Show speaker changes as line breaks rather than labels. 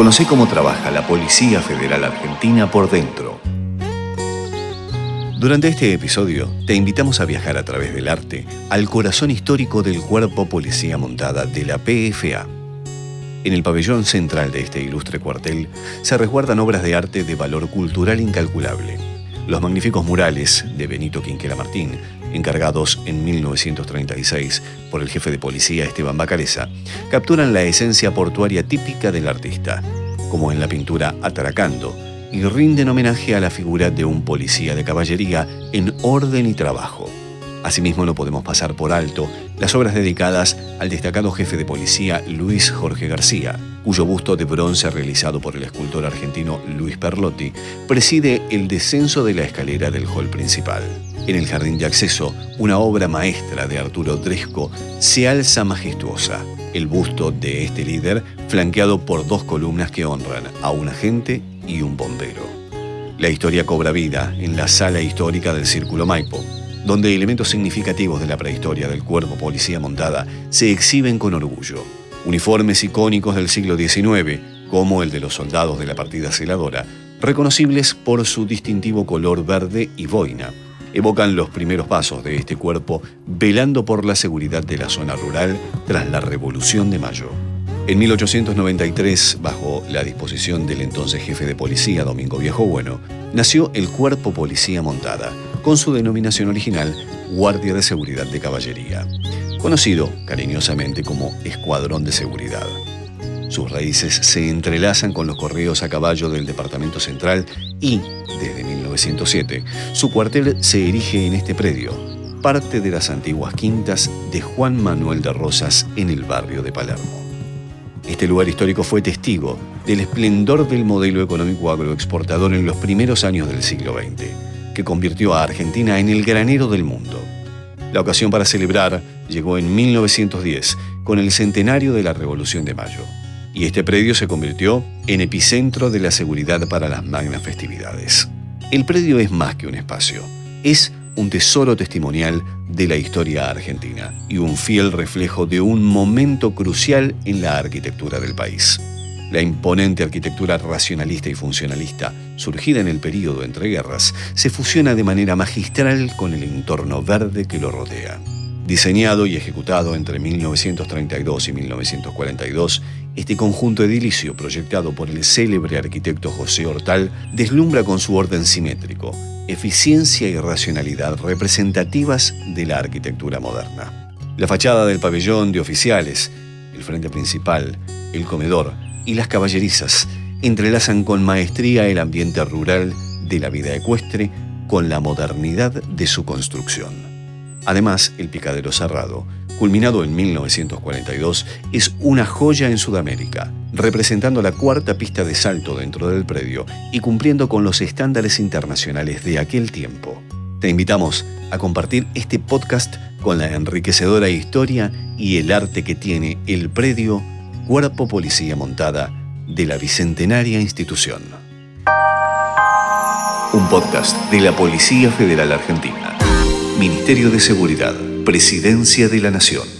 Conoce cómo trabaja la Policía Federal Argentina por dentro. Durante este episodio te invitamos a viajar a través del arte al corazón histórico del Cuerpo Policía Montada de la PFA. En el pabellón central de este ilustre cuartel se resguardan obras de arte de valor cultural incalculable. Los magníficos murales de Benito Quinquela Martín, encargados en 1936 por el jefe de policía Esteban Bacareza, capturan la esencia portuaria típica del artista, como en la pintura Ataracando, y rinden homenaje a la figura de un policía de caballería en orden y trabajo. Asimismo, no podemos pasar por alto las obras dedicadas al destacado jefe de policía Luis Jorge García, cuyo busto de bronce realizado por el escultor argentino Luis Perlotti preside el descenso de la escalera del hall principal. En el jardín de acceso, una obra maestra de Arturo Dresco se alza majestuosa, el busto de este líder flanqueado por dos columnas que honran a un agente y un bombero. La historia cobra vida en la sala histórica del Círculo Maipo, donde elementos significativos de la prehistoria del cuerpo policía montada se exhiben con orgullo. Uniformes icónicos del siglo XIX, como el de los soldados de la partida celadora, reconocibles por su distintivo color verde y boina, evocan los primeros pasos de este cuerpo velando por la seguridad de la zona rural tras la Revolución de Mayo. En 1893, bajo la disposición del entonces jefe de policía, Domingo Viejo Bueno, nació el Cuerpo Policía Montada, con su denominación original Guardia de Seguridad de Caballería, conocido cariñosamente como Escuadrón de Seguridad. Sus raíces se entrelazan con los correos a caballo del Departamento Central y, desde 1907, su cuartel se erige en este predio, parte de las antiguas quintas de Juan Manuel de Rosas en el barrio de Palermo. Este lugar histórico fue testigo del esplendor del modelo económico agroexportador en los primeros años del siglo XX, que convirtió a Argentina en el granero del mundo. La ocasión para celebrar llegó en 1910 con el centenario de la Revolución de Mayo, y este predio se convirtió en epicentro de la seguridad para las magnas festividades. El predio es más que un espacio, es un tesoro testimonial de la historia argentina y un fiel reflejo de un momento crucial en la arquitectura del país. La imponente arquitectura racionalista y funcionalista, surgida en el período entre guerras, se fusiona de manera magistral con el entorno verde que lo rodea. Diseñado y ejecutado entre 1932 y 1942, este conjunto edilicio, proyectado por el célebre arquitecto José Hortal, deslumbra con su orden simétrico, eficiencia y racionalidad representativas de la arquitectura moderna. La fachada del pabellón de oficiales, el frente principal, el comedor y las caballerizas entrelazan con maestría el ambiente rural de la vida ecuestre con la modernidad de su construcción. Además, el Picadero Cerrado, culminado en 1942, es una joya en Sudamérica, representando la cuarta pista de salto dentro del predio y cumpliendo con los estándares internacionales de aquel tiempo. Te invitamos a compartir este podcast con la enriquecedora historia y el arte que tiene el predio Cuerpo Policía Montada de la Bicentenaria Institución. Un podcast de la Policía Federal Argentina. Ministerio de Seguridad, Presidencia de la Nación.